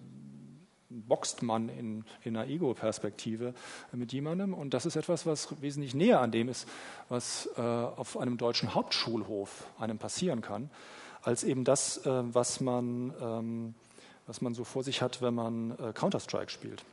boxt man in, in einer Ego-Perspektive mit jemandem und das ist etwas, was wesentlich näher an dem ist, was äh, auf einem deutschen Hauptschulhof einem passieren kann, als eben das, äh, was, man, ähm, was man so vor sich hat, wenn man äh, Counter-Strike spielt.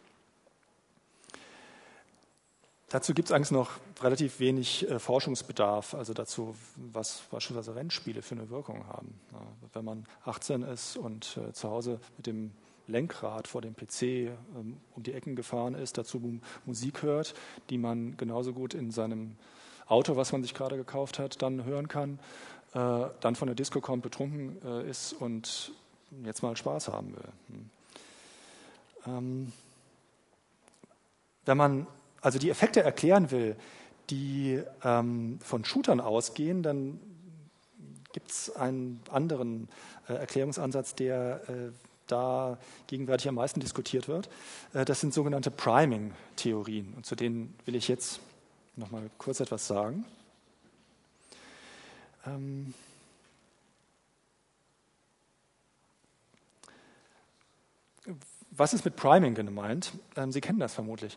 Dazu gibt es eigentlich noch relativ wenig äh, Forschungsbedarf, also dazu, was beispielsweise Rennspiele für eine Wirkung haben. Ja, wenn man 18 ist und äh, zu Hause mit dem Lenkrad vor dem PC ähm, um die Ecken gefahren ist, dazu Musik hört, die man genauso gut in seinem Auto, was man sich gerade gekauft hat, dann hören kann, äh, dann von der Disco kommt, betrunken äh, ist und jetzt mal Spaß haben will. Hm. Ähm, wenn man also die Effekte erklären will, die ähm, von Shootern ausgehen, dann gibt es einen anderen äh, Erklärungsansatz, der äh, da gegenwärtig am meisten diskutiert wird. Äh, das sind sogenannte Priming-Theorien. Und zu denen will ich jetzt noch mal kurz etwas sagen. Ähm, Was ist mit Priming gemeint? Ähm, Sie kennen das vermutlich.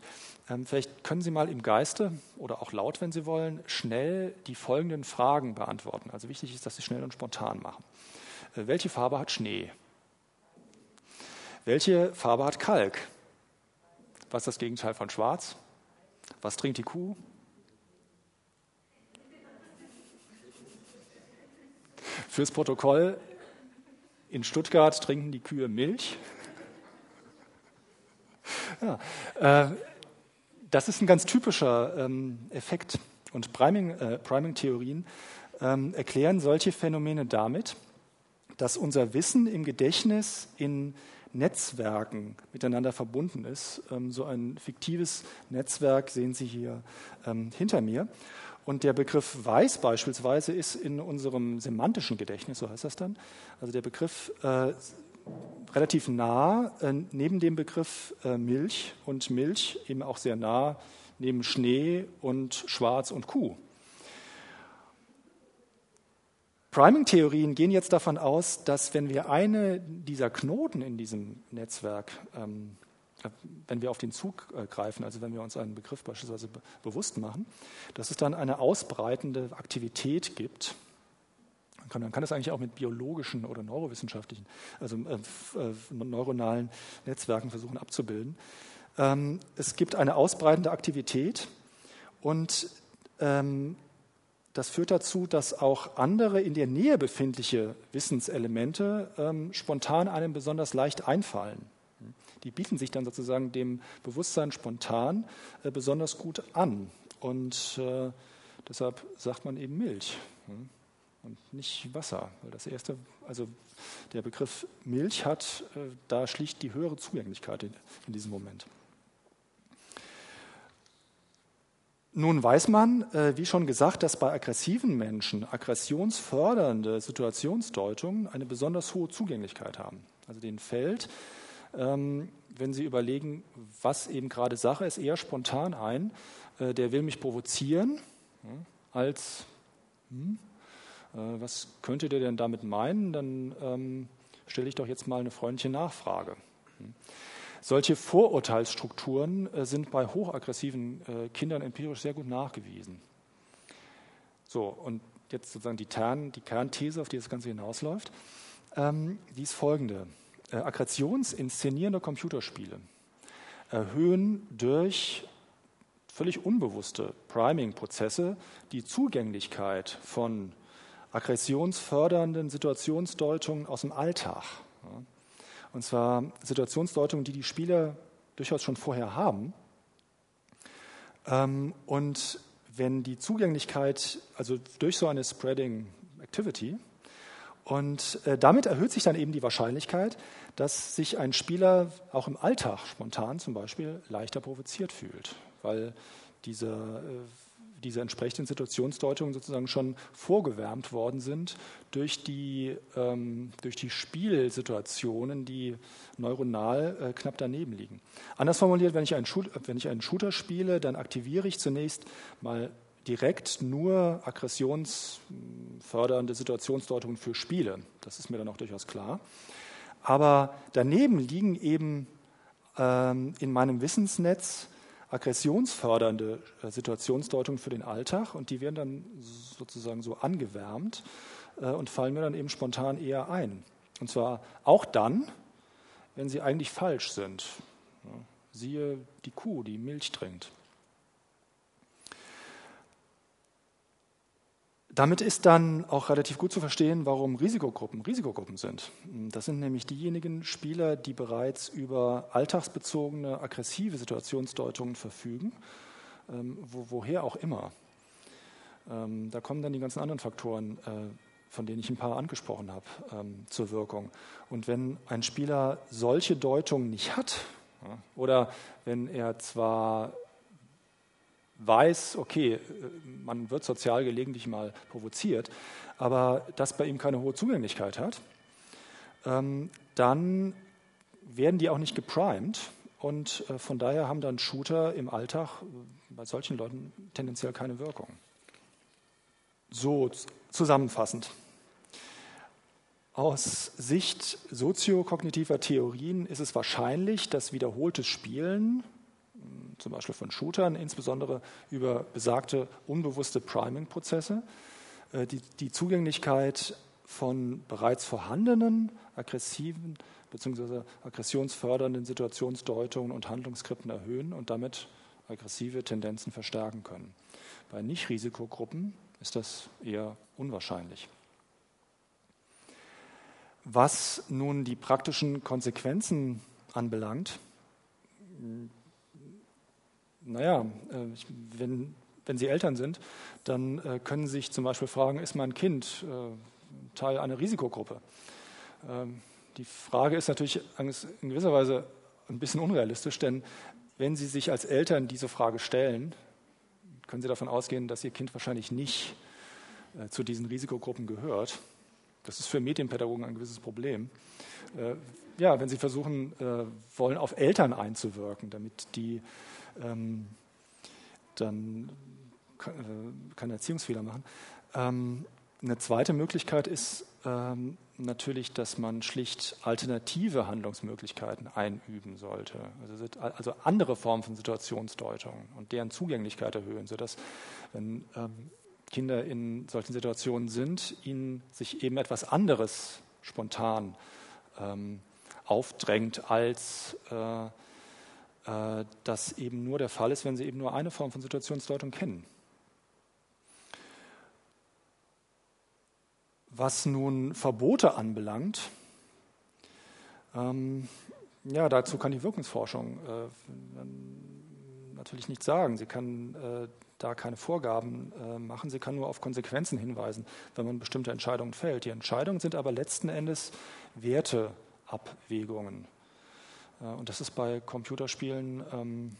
Ähm, vielleicht können Sie mal im Geiste oder auch laut, wenn Sie wollen, schnell die folgenden Fragen beantworten. Also wichtig ist, dass Sie schnell und spontan machen. Äh, welche Farbe hat Schnee? Welche Farbe hat Kalk? Was ist das Gegenteil von Schwarz? Was trinkt die Kuh? Fürs Protokoll, in Stuttgart trinken die Kühe Milch. Ja, äh, das ist ein ganz typischer ähm, Effekt. Und Priming-Theorien äh, Priming ähm, erklären solche Phänomene damit, dass unser Wissen im Gedächtnis in Netzwerken miteinander verbunden ist. Ähm, so ein fiktives Netzwerk sehen Sie hier ähm, hinter mir. Und der Begriff weiß beispielsweise ist in unserem semantischen Gedächtnis, so heißt das dann, also der Begriff äh, relativ nah äh, neben dem Begriff äh, Milch und Milch eben auch sehr nah neben Schnee und Schwarz und Kuh. Priming-Theorien gehen jetzt davon aus, dass wenn wir eine dieser Knoten in diesem Netzwerk, ähm, wenn wir auf den Zug äh, greifen, also wenn wir uns einen Begriff beispielsweise be bewusst machen, dass es dann eine ausbreitende Aktivität gibt, kann, man kann das eigentlich auch mit biologischen oder neurowissenschaftlichen, also äh, äh, neuronalen Netzwerken versuchen abzubilden. Ähm, es gibt eine ausbreitende Aktivität und ähm, das führt dazu, dass auch andere in der Nähe befindliche Wissenselemente ähm, spontan einem besonders leicht einfallen. Die bieten sich dann sozusagen dem Bewusstsein spontan äh, besonders gut an. Und äh, deshalb sagt man eben Milch. Hm? Und nicht Wasser. Weil das erste, also der Begriff Milch hat äh, da schlicht die höhere Zugänglichkeit in, in diesem Moment. Nun weiß man, äh, wie schon gesagt, dass bei aggressiven Menschen aggressionsfördernde Situationsdeutungen eine besonders hohe Zugänglichkeit haben. Also den fällt, ähm, wenn Sie überlegen, was eben gerade Sache ist, eher spontan ein, äh, der will mich provozieren, als, hm, was könnte der denn damit meinen? Dann ähm, stelle ich doch jetzt mal eine freundliche Nachfrage. Hm. Solche Vorurteilsstrukturen äh, sind bei hochaggressiven äh, Kindern empirisch sehr gut nachgewiesen. So, und jetzt sozusagen die, Tern, die Kernthese, auf die das Ganze hinausläuft, ähm, die ist folgende. Äh, Aggressionsinszenierende Computerspiele erhöhen durch völlig unbewusste Priming-Prozesse die Zugänglichkeit von aggressionsfördernden Situationsdeutungen aus dem Alltag. Und zwar Situationsdeutungen, die die Spieler durchaus schon vorher haben. Ähm, und wenn die Zugänglichkeit, also durch so eine Spreading Activity, und äh, damit erhöht sich dann eben die Wahrscheinlichkeit, dass sich ein Spieler auch im Alltag spontan zum Beispiel leichter provoziert fühlt, weil diese, äh, diese entsprechenden Situationsdeutungen sozusagen schon vorgewärmt worden sind durch die, ähm, durch die Spielsituationen, die neuronal äh, knapp daneben liegen. Anders formuliert, wenn ich, einen Shoot, wenn ich einen Shooter spiele, dann aktiviere ich zunächst mal direkt nur aggressionsfördernde Situationsdeutungen für Spiele. Das ist mir dann auch durchaus klar. Aber daneben liegen eben ähm, in meinem Wissensnetz aggressionsfördernde äh, Situationsdeutungen für den Alltag und die werden dann sozusagen so angewärmt äh, und fallen mir dann eben spontan eher ein. Und zwar auch dann, wenn sie eigentlich falsch sind. Siehe die Kuh, die Milch trinkt. Damit ist dann auch relativ gut zu verstehen, warum Risikogruppen Risikogruppen sind. Das sind nämlich diejenigen Spieler, die bereits über alltagsbezogene aggressive Situationsdeutungen verfügen, ähm, wo, woher auch immer. Ähm, da kommen dann die ganzen anderen Faktoren, äh, von denen ich ein paar angesprochen habe, ähm, zur Wirkung. Und wenn ein Spieler solche Deutungen nicht hat, oder wenn er zwar weiß, okay, man wird sozial gelegentlich mal provoziert, aber das bei ihm keine hohe Zugänglichkeit hat, ähm, dann werden die auch nicht geprimed und äh, von daher haben dann Shooter im Alltag äh, bei solchen Leuten tendenziell keine Wirkung. So zusammenfassend. Aus Sicht soziokognitiver Theorien ist es wahrscheinlich, dass wiederholtes Spielen zum Beispiel von Shootern, insbesondere über besagte unbewusste Priming-Prozesse, äh, die, die Zugänglichkeit von bereits vorhandenen aggressiven bzw. aggressionsfördernden Situationsdeutungen und Handlungsskripten erhöhen und damit aggressive Tendenzen verstärken können. Bei Nicht-Risikogruppen ist das eher unwahrscheinlich. Was nun die praktischen Konsequenzen anbelangt, naja, äh, wenn, wenn Sie Eltern sind, dann äh, können Sie sich zum Beispiel fragen, ist mein Kind äh, Teil einer Risikogruppe? Ähm, die Frage ist natürlich in gewisser Weise ein bisschen unrealistisch, denn wenn Sie sich als Eltern diese Frage stellen, können Sie davon ausgehen, dass Ihr Kind wahrscheinlich nicht zu diesen Risikogruppen gehört. Das ist für Medienpädagogen ein gewisses Problem. Ja, wenn Sie versuchen wollen, auf Eltern einzuwirken, damit die ähm, dann kann, äh, kann Erziehungsfehler machen. Ähm, eine zweite Möglichkeit ist ähm, natürlich, dass man schlicht alternative Handlungsmöglichkeiten einüben sollte. Also, also andere Formen von Situationsdeutung und deren Zugänglichkeit erhöhen, sodass, wenn ähm, Kinder in solchen Situationen sind, ihnen sich eben etwas anderes spontan ähm, aufdrängt als äh, das eben nur der Fall ist, wenn sie eben nur eine Form von Situationsdeutung kennen. Was nun Verbote anbelangt, ähm, ja, dazu kann die Wirkungsforschung äh, natürlich nichts sagen. Sie kann äh, da keine Vorgaben äh, machen, sie kann nur auf Konsequenzen hinweisen, wenn man bestimmte Entscheidungen fällt. Die Entscheidungen sind aber letzten Endes Werteabwägungen. Äh, und das ist bei Computerspielen ähm,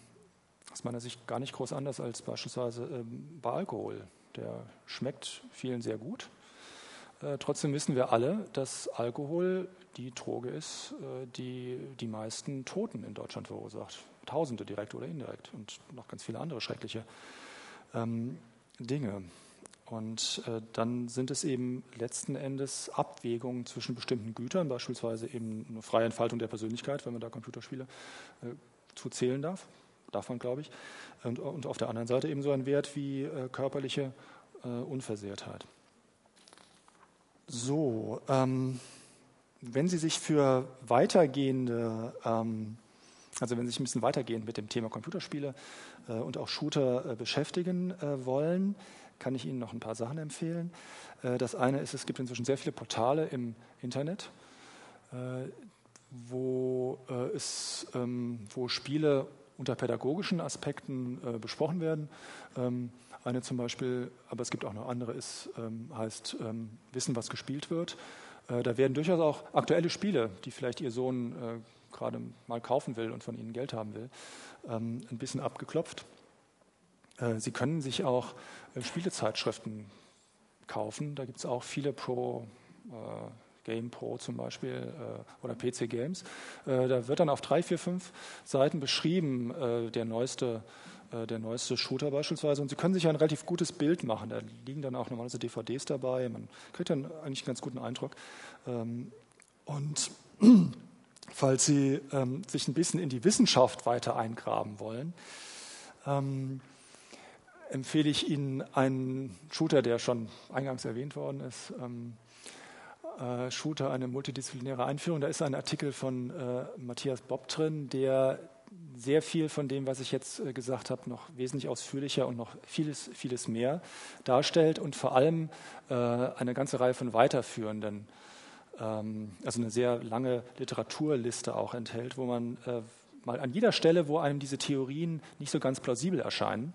aus meiner Sicht gar nicht groß anders als beispielsweise ähm, bei Alkohol. Der schmeckt vielen sehr gut. Äh, trotzdem wissen wir alle, dass Alkohol die Droge ist, äh, die die meisten Toten in Deutschland verursacht. Tausende direkt oder indirekt und noch ganz viele andere schreckliche ähm, Dinge. Und äh, dann sind es eben letzten Endes Abwägungen zwischen bestimmten Gütern, beispielsweise eben eine freie Entfaltung der Persönlichkeit, wenn man da Computerspiele äh, zu zählen darf, davon glaube ich, und, und, auf der anderen Seite eben so ein Wert wie äh, körperliche äh, Unversehrtheit. So, ähm, wenn Sie sich für weitergehende, ähm, also wenn Sie sich ein bisschen weitergehend mit dem Thema Computerspiele äh, und auch Shooter äh, beschäftigen äh, wollen, kann ich Ihnen noch ein paar Sachen empfehlen. Äh, das eine ist, es gibt inzwischen sehr viele Portale im Internet, äh, wo, äh, es, ähm, wo Spiele unter pädagogischen Aspekten besprochen werden. Ähm, eine zum Beispiel, aber es gibt auch noch andere, ist, ähm, heißt Wissen, was gespielt wird. Da werden durchaus auch aktuelle Spiele, die vielleicht Ihr Sohn gerade mal kaufen will und von Ihnen Geld haben will, ein bisschen abgeklopft. Sie können sich auch äh, Spielezeitschriften kaufen. Da gibt es auch viele Pro, äh, Game Pro zum Beispiel äh, oder PC Games. Äh, da wird dann auf drei, vier, fünf Seiten beschrieben äh, der neueste äh, der neueste Shooter beispielsweise. Und Sie können sich ein relativ gutes Bild machen. Da liegen dann auch normalerweise DVDs dabei. Man kriegt dann eigentlich einen ganz guten Eindruck. Ähm, und falls Sie ähm, sich ein bisschen in die Wissenschaft weiter eingraben wollen, ähm, empfehle ich Ihnen einen Shooter, der schon eingangs erwähnt worden ist. Ähm, äh, Shooter, eine multidisziplinäre Einführung. Da ist ein Artikel von äh, Matthias Bob drin, der sehr viel von dem, was ich jetzt äh, gesagt habe, noch wesentlich ausführlicher und noch vieles, vieles mehr darstellt und vor allem äh, eine ganze Reihe von weiterführenden, ähm, also eine sehr lange Literaturliste auch enthält, wo man äh, mal an jeder Stelle, wo einem diese Theorien nicht so ganz plausibel erscheinen,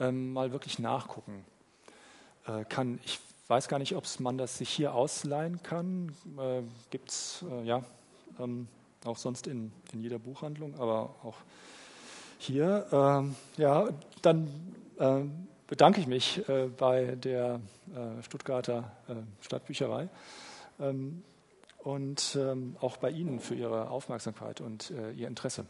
ähm, mal wirklich nachgucken äh, kann. Ich weiß gar nicht, ob man das sich hier ausleihen kann. Äh, Gibt es äh, ja ähm, auch sonst in, in jeder Buchhandlung, aber auch hier. Ähm, ja, dann äh, bedanke ich mich äh, bei der äh, Stuttgarter Stadtbücherei ähm, und ähm, auch bei Ihnen für Ihre Aufmerksamkeit und Ihr Interesse.